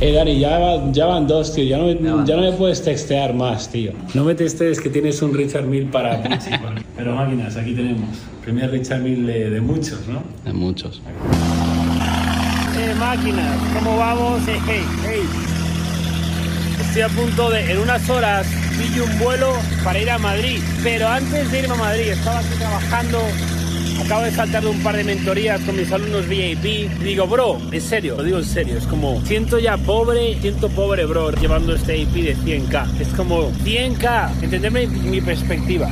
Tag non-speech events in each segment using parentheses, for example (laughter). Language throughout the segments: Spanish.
Eh, Dani, ya, va- ya van dos, tío. Ya no, me- ya no me puedes textear más, tío. No me textees que tienes un Richard Mill para (laughs) Pucci. Pero máquinas, aquí tenemos. Primer Richard Mill de, de muchos, ¿no? De muchos. Eh, máquinas, ¿cómo vamos? Hey, hey, hey. Estoy a punto de, en unas horas, pillo un vuelo para ir a Madrid. Pero antes de irme a Madrid, estaba aquí trabajando. Acabo de saltar de un par de mentorías con mis alumnos VIP. Digo, bro, en serio, lo digo en serio. Es como, siento ya pobre, siento pobre, bro, llevando este IP de 100k. Es como 100k, entendeme mi, perspectiva.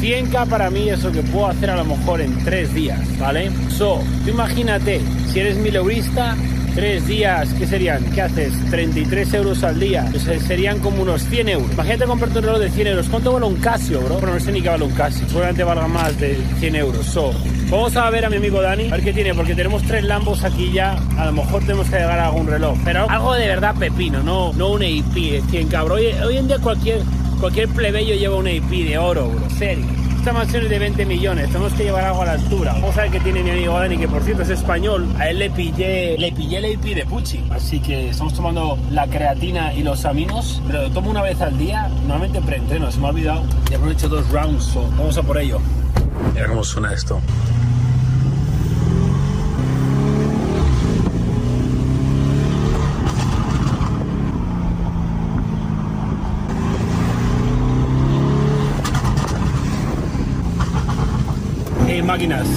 100k para mí es lo que puedo hacer a lo mejor en tres días, ¿vale? So, tú imagínate, si eres mileurista, tres días, ¿qué serían? ¿Qué haces? 33 euros al día. Pues, eh, serían como unos 100 euros. Imagínate comprarte un reloj de 100 euros. ¿Cuánto vale un Casio, bro? Bueno, no sé ni qué vale un Casio. Seguramente valga más de 100 euros. So, vamos a ver a mi amigo Dani, a ver qué tiene, porque tenemos tres Lambos aquí ya. A lo mejor tenemos que llegar a algún reloj. Pero algo de verdad pepino, no, no un AP de 100 cabrón. Hoy, hoy en día cualquier, cualquier plebeyo lleva un AP de oro, bro. Serio. Esta mansión es de 20 millones, tenemos que llevar algo a la altura. Vamos a ver qué tiene mi amigo Dani, que por cierto es español. A él le pillé, le pillé el AP de Pucci. Así que estamos tomando la creatina y los aminos, pero lo tomo una vez al día. Normalmente preentreno, se me ha olvidado. Ya hemos hecho dos rounds, so vamos a por ello. Mira cómo suena esto. Máquinas,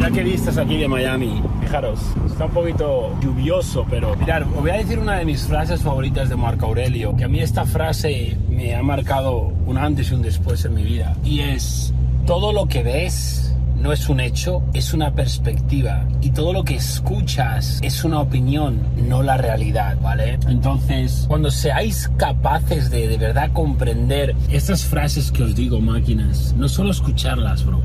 ya que vistas aquí de Miami, fijaros, está un poquito lluvioso, pero mirad, os voy a decir una de mis frases favoritas de Marco Aurelio, que a mí esta frase me ha marcado un antes y un después en mi vida, y es, todo lo que ves no es un hecho, es una perspectiva, y todo lo que escuchas es una opinión, no la realidad, ¿vale? Entonces, cuando seáis capaces de de verdad comprender estas frases que os digo, máquinas, no solo escucharlas, bro,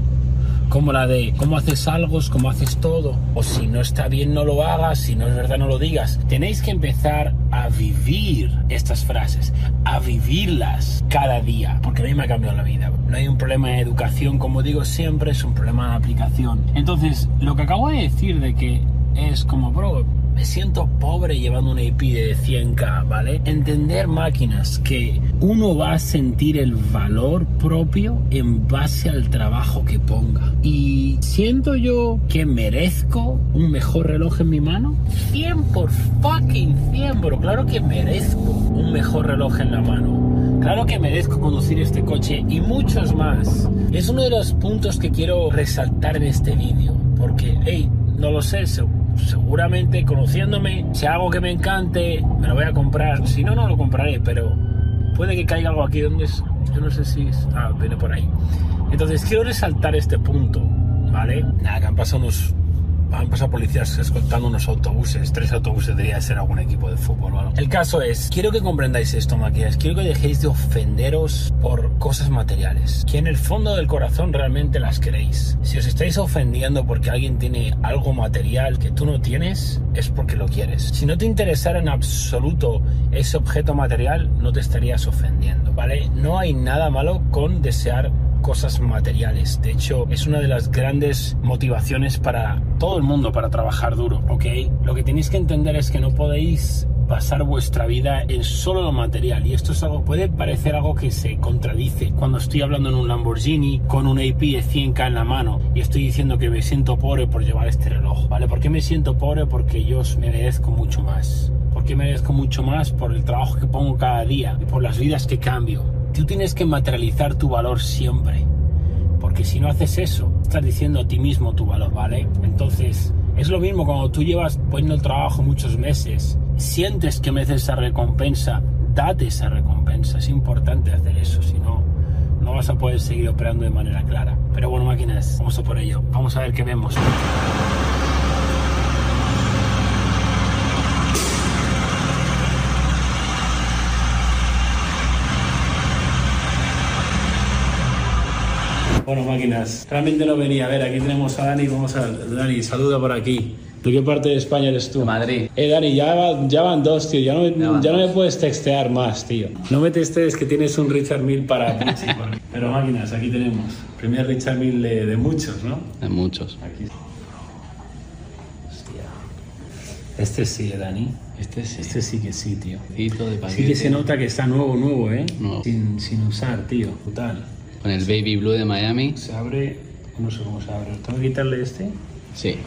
como la de cómo haces algo es como haces todo, o si no está bien no lo hagas, si no es verdad no lo digas. Tenéis que empezar a vivir estas frases, a vivirlas cada día, porque a mí me ha cambiado la vida. No hay un problema de educación, como digo siempre, es un problema de aplicación. Entonces, lo que acabo de decir de que es como, bro, me siento pobre llevando una IP de 100k, ¿vale? Entender máquinas que uno va a sentir el valor propio en base al trabajo que ponga. Y siento yo que merezco un mejor reloj en mi mano. 100 por fucking 100, bro. Claro que merezco un mejor reloj en la mano. Claro que merezco conducir este coche y muchos más. Es uno de los puntos que quiero resaltar en este vídeo. Porque, hey, no lo sé, se- seguramente conociéndome, si hay algo que me encante, me lo voy a comprar. Si no, no lo compraré, pero puede que caiga algo aquí donde es. Yo no sé si es. Ah, viene por ahí. Entonces quiero resaltar este punto, ¿vale? Nada, que han pasado unos. Han pasado policías escoltando unos autobuses, tres autobuses, debería ser algún equipo de fútbol o. El caso es, quiero que comprendáis esto, maquillas, quiero que dejéis de ofenderos por cosas materiales, que en el fondo del corazón realmente las queréis. Si os estáis ofendiendo porque alguien tiene algo material que tú no tienes, es porque lo quieres. Si no te interesara en absoluto ese objeto material, no te estarías ofendiendo, ¿vale? No hay nada malo con desear cosas materiales. De hecho, es una de las grandes motivaciones para todo el mundo para trabajar duro, ¿ok? Lo que tenéis que entender es que no podéis basar vuestra vida en solo lo material y esto es algo puede parecer algo que se contradice cuando estoy hablando en un Lamborghini con un AP de 100k en la mano y estoy diciendo que me siento pobre por llevar este reloj ¿vale? ¿por qué me siento pobre? porque yo me merezco mucho más ¿por qué merezco mucho más? por el trabajo que pongo cada día y por las vidas que cambio tú tienes que materializar tu valor siempre porque si no haces eso, estás diciendo a ti mismo tu valor, ¿vale? Entonces, es lo mismo cuando tú llevas poniendo el trabajo muchos meses, sientes que mereces esa recompensa, date esa recompensa. Es importante hacer eso, si no, no vas a poder seguir operando de manera clara. Pero bueno, máquinas, vamos a por ello. Vamos a ver qué vemos. Bueno, máquinas, realmente no venía. A ver, aquí tenemos a Dani. Vamos a. Dani, saluda por aquí. ¿De qué parte de España eres tú? De Madrid. Eh, Dani, ya, va- ya van dos, tío. Ya no, me- Ya no me puedes textear más, tío. No me textees que tienes un Richard Mill para (laughs) Pucci. Pero máquinas, aquí tenemos. Primer Richard Mill de, de muchos, ¿no? De muchos. Aquí. Hostia. Este sí, eh, Dani. Este sí. Este sí que sí, tío. De Sí que se nota que está nuevo, nuevo, ¿eh? Nuevo. Sin, sin usar, tío. Brutal. Con el Baby Blue de Miami. Se abre... No sé cómo se abre. ¿Tengo que quitarle este? Sí.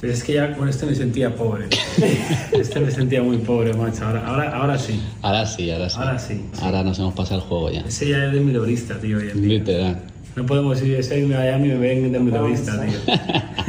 Pero es que ya con este me sentía pobre. (laughs) este me sentía muy pobre, macho. Ahora, ahora, ahora sí. Ahora sí, ahora sí. Ahora sí. Ahora nos hemos pasado el juego ya. Ese ya es de mileurista, tío, hoy en día. Literal. No podemos ir ese de Miami y me ven de mileurista, tío. (laughs)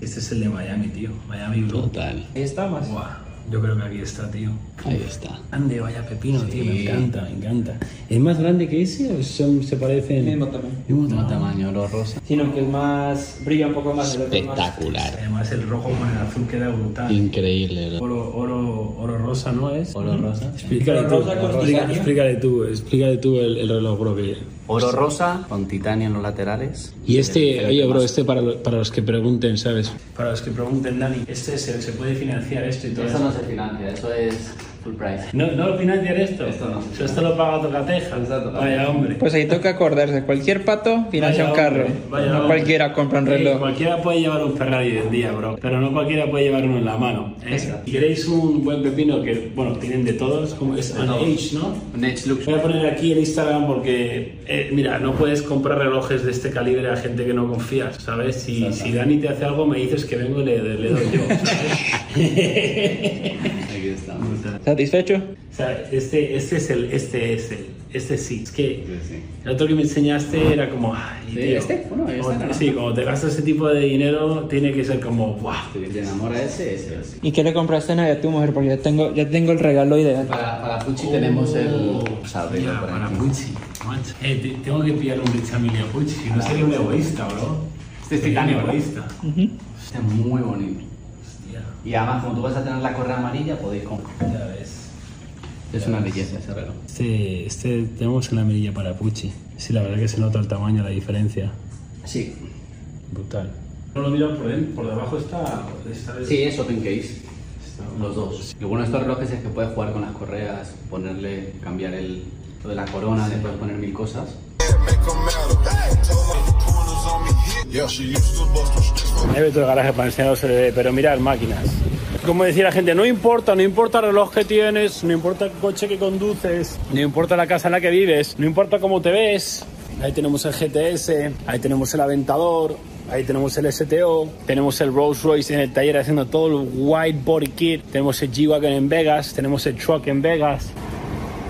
este es el de Miami, tío. Miami Blue. Total. Ahí está más. Buah, yo creo que aquí está, tío. Ahí está. Grande, vaya pepino, tío. Me encanta, me encanta. ¿Es más grande que ese o son, se parecen? Mismo tamaño. Mismo tamaño. tamaño, oro rosa. Sino que es más. brilla un poco más. Espectacular. Además el rojo con el azul queda brutal. Increíble. ¿no? Oro, oro, oro rosa, ¿no es? Oro rosa. Explícale tú, explícale tú, explícale tú el, el reloj, bro. Que... Oro rosa con titanio en los laterales. Y este, oye, bro, este para, lo- para los que pregunten, ¿sabes? Para los que pregunten, Dani, este se, se puede financiar esto y todo Eso eso. no se financia, eso es full price. ¿No, ¿No lo financian esto? Esto no. Esto lo paga Tocateja. Exacto. Vaya hombre. Pues ahí toca acordarse. Cualquier pato financia un carro. vaya no hombre. cualquiera compra un reloj. cualquiera puede llevar un Ferrari hoy en día, bro. Pero no cualquiera puede llevar uno en la mano. ¿eh? Si queréis un buen pepino, que, bueno, tienen de todos, como es todos. Age, ¿no? Un Edge Lux. Voy a poner aquí en Instagram porque, eh, mira, no puedes comprar relojes de este calibre a gente que no confías, ¿sabes? Si, si Dani te hace algo, me dices que vengo y le, le doy yo, ¿sabes? (laughs) Estamos. ¿Satisfecho? o sea, este, este es el, este es el, este sí. Es que Sí, sí. el otro que me enseñaste era como, ay, Sí, tío. este, bueno, este. Sí, como te gastas ese tipo de dinero, tiene que ser como, wow. Si te enamora ese, ese es. ¿Y qué le compraste a tu mujer? Porque ya tengo, ya tengo el regalo ideal. Para, para Pucci tenemos el. Abrirlo Mira, por para aquí. Pucci. Eh, te- tengo que pillar un Rich Emilia Pucci, si no sería un egoísta, bro. Este es titanio, egoísta. Este es muy bonito. Y además, como tú vas a tener la correa amarilla, podéis comprar. ya ves. Es una belleza ese reloj. Este, este tenemos en la mirilla para Pucci. Sí, la verdad que se nota el tamaño, la diferencia. Sí. Brutal. No lo miro por dentro, por debajo está. está Sí, es open case. está- Los dos. Lo bueno de estos relojes es que puedes jugar con las correas, ponerle, cambiar el, lo de la corona, le puedes poner mil cosas. Yeah, she used to bust them sticks. Me meto el garaje para enseñaros pero mirad máquinas. Como decía la gente, no importa, no importa el reloj que tienes, no importa el coche que conduces, no importa la casa en la que vives, no importa cómo te ves. Ahí tenemos el GTS, ahí tenemos el Aventador, ahí tenemos el STO, tenemos el Rolls Royce en el taller haciendo todo el white body kit, tenemos el G-Wagon en Vegas, tenemos el truck en Vegas.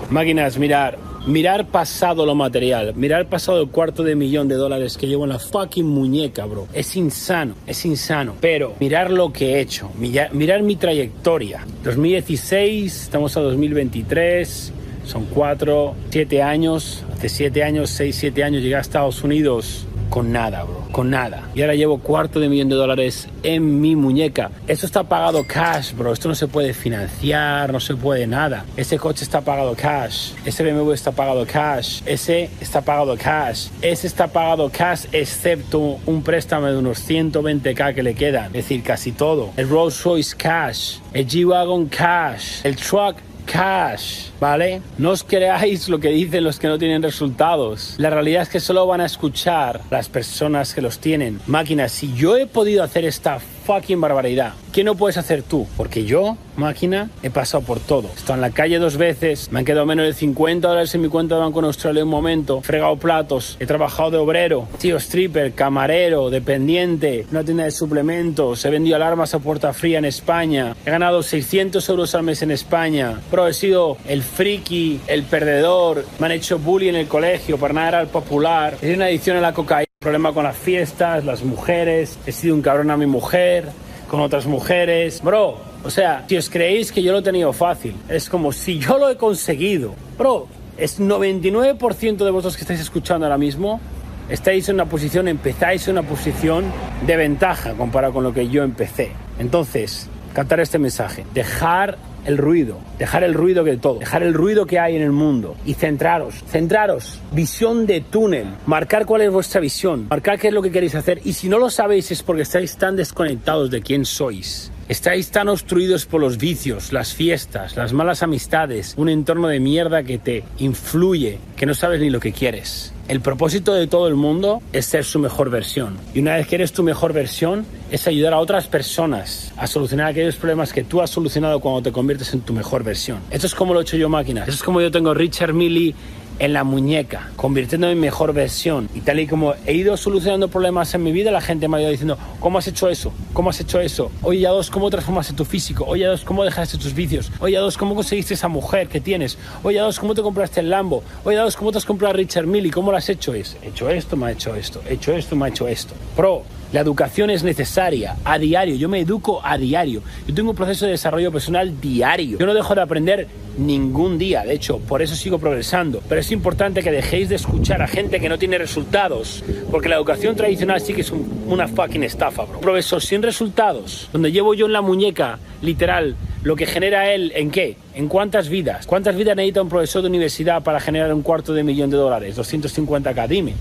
Máquinas, mirar. Mirar pasado lo material. Mirar pasado el cuarto de millón de dólares que llevo en la fucking muñeca, bro. Es insano, es insano. Pero mirar lo que he hecho. Mirar, mi trayectoria. 2016, estamos a 2023. Son cuatro, siete años. Hace siete años, seis, siete años llegué a Estados Unidos con nada, bro. Con nada. Y ahora llevo cuarto de millón de dólares en mi muñeca. Esto está pagado cash, bro. Esto no se puede financiar, no se puede nada. Ese coche está pagado cash. Ese BMW está pagado cash. Ese está pagado cash. Ese está pagado cash, excepto un préstamo de unos 120k que le quedan. Es decir, casi todo. El Rolls Royce cash. El G-Wagon cash. El truck cash, ¿vale? No os creáis lo que dicen los que no tienen resultados. La realidad es que solo van a escuchar las personas que los tienen. Máquinas, si yo he podido hacer esta fucking barbaridad, ¿qué no puedes hacer tú? Porque yo, máquina, he pasado por todo. He estado en la calle dos veces, me han quedado menos de 50 dólares en mi cuenta de banco en Australia en un momento, he fregado platos, he trabajado de obrero, tío stripper, camarero, dependiente, una tienda de suplementos, he vendido alarmas a puerta fría en España, he ganado 600 euros al mes en España, pero he sido el friki, el perdedor, me han hecho bullying en el colegio, para nada era el popular, he una adicción a la cocaína, problema con las fiestas, las mujeres, he sido un cabrón a mi mujer, con otras mujeres, bro, o sea, si os creéis que yo lo he tenido fácil, es como si yo lo he conseguido, bro, es 99% de vosotros que estáis escuchando ahora mismo estáis en una posición, empezáis en una posición de ventaja comparado con lo que yo empecé. Entonces, captar este mensaje, dejar el ruido, dejar el ruido que todo, dejar el ruido que hay en el mundo y centraros, centraros, visión de túnel, marcar cuál es vuestra visión, marcar qué es lo que queréis hacer y si no lo sabéis es porque estáis tan desconectados de quién sois. Estáis tan obstruidos por los vicios, las fiestas, las malas amistades, un entorno de mierda que te influye, que no sabes ni lo que quieres. El propósito de todo el mundo es ser su mejor versión. Y una vez que eres tu mejor versión, es ayudar a otras personas a solucionar aquellos problemas que tú has solucionado cuando te conviertes en tu mejor versión. Esto es como lo he hecho yo máquina. Esto es como yo tengo Richard Milley en la muñeca, convirtiéndome en mejor versión. Y tal y como he ido solucionando problemas en mi vida, la gente me ha ido diciendo, ¿cómo has hecho eso? ¿Cómo has hecho eso? Oye, a dos, ¿cómo transformaste tu físico? Oye, a dos, ¿cómo dejaste tus vicios? Oye, a dos, ¿cómo conseguiste esa mujer que tienes? Oye, a dos, ¿cómo te compraste el Lambo? Oye, a dos, ¿cómo te has comprado a Richard Mille? ¿Cómo lo has hecho? Es, he hecho esto, me ha hecho esto, he hecho esto, me ha hecho esto. Pro, la educación es necesaria a diario. Yo me educo a diario. Yo tengo un proceso de desarrollo personal diario. Yo no dejo de aprender ningún día. De hecho, por eso sigo progresando. Pero es importante que dejéis de escuchar a gente que no tiene resultados. Porque la educación tradicional sí que es un- una fucking estafa, bro. Profesor sin resultados. Donde llevo yo en la muñeca, literal, lo que genera él, ¿en qué? ¿En cuántas vidas? ¿Cuántas vidas necesita un profesor de universidad para generar un cuarto de millón de dólares? 250k, dime.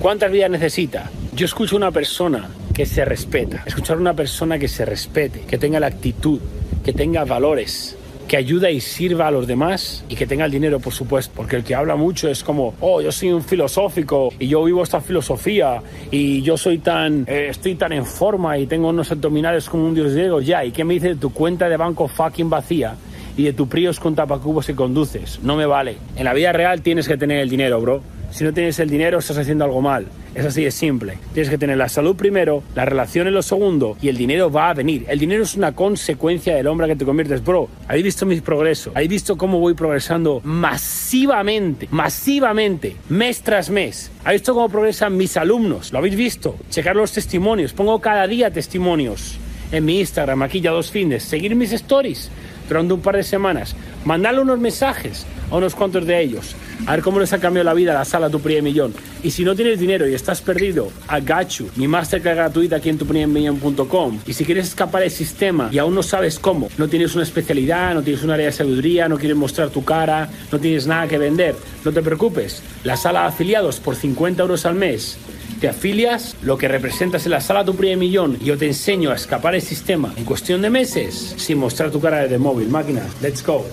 ¿Cuántas vidas necesita? Yo escucho a una persona que se respeta. Escuchar a una persona que se respete, que tenga la actitud, que tenga valores, que ayuda y sirva a los demás y que tenga el dinero, por supuesto. Porque el que habla mucho es como, oh, yo soy un filosófico y yo vivo esta filosofía y yo soy tan, eh, estoy tan en forma y tengo unos abdominales como un dios griego. Ya, ¿y qué me dice de tu cuenta de banco fucking vacía? y de tu Prius con tapacubos que conduces. No me vale. En la vida real tienes que tener el dinero, bro. Si no tienes el dinero, estás haciendo algo mal. Es así de simple. Tienes que tener la salud primero, la relación en lo segundo y el dinero va a venir. El dinero es una consecuencia del hombre que te conviertes, bro. ¿Habéis visto mis progresos? ¿Habéis visto cómo voy progresando masivamente, masivamente, mes tras mes? ¿Habéis visto cómo progresan mis alumnos? ¿Lo habéis visto? Checar los testimonios. Pongo cada día testimonios en mi Instagram, aquí ya dos fines. Seguir mis stories durante un par de semanas. Mandarle unos mensajes a unos cuantos de ellos. A ver cómo les ha cambiado la vida la sala Tu Primer Millón. Y si no tienes dinero y estás perdido, got you. Mi masterclass gratuita aquí en tuprimermillón.com. Y si quieres escapar del sistema y aún no sabes cómo, no tienes una especialidad, no tienes un área de sabiduría, no quieres mostrar tu cara, no tienes nada que vender, no te preocupes. La sala de afiliados por 50 euros al mes te afilias, lo que representas en la sala tu primer millón y yo te enseño a escapar del sistema en cuestión de meses sin mostrar tu cara de móvil. Máquina, let's go.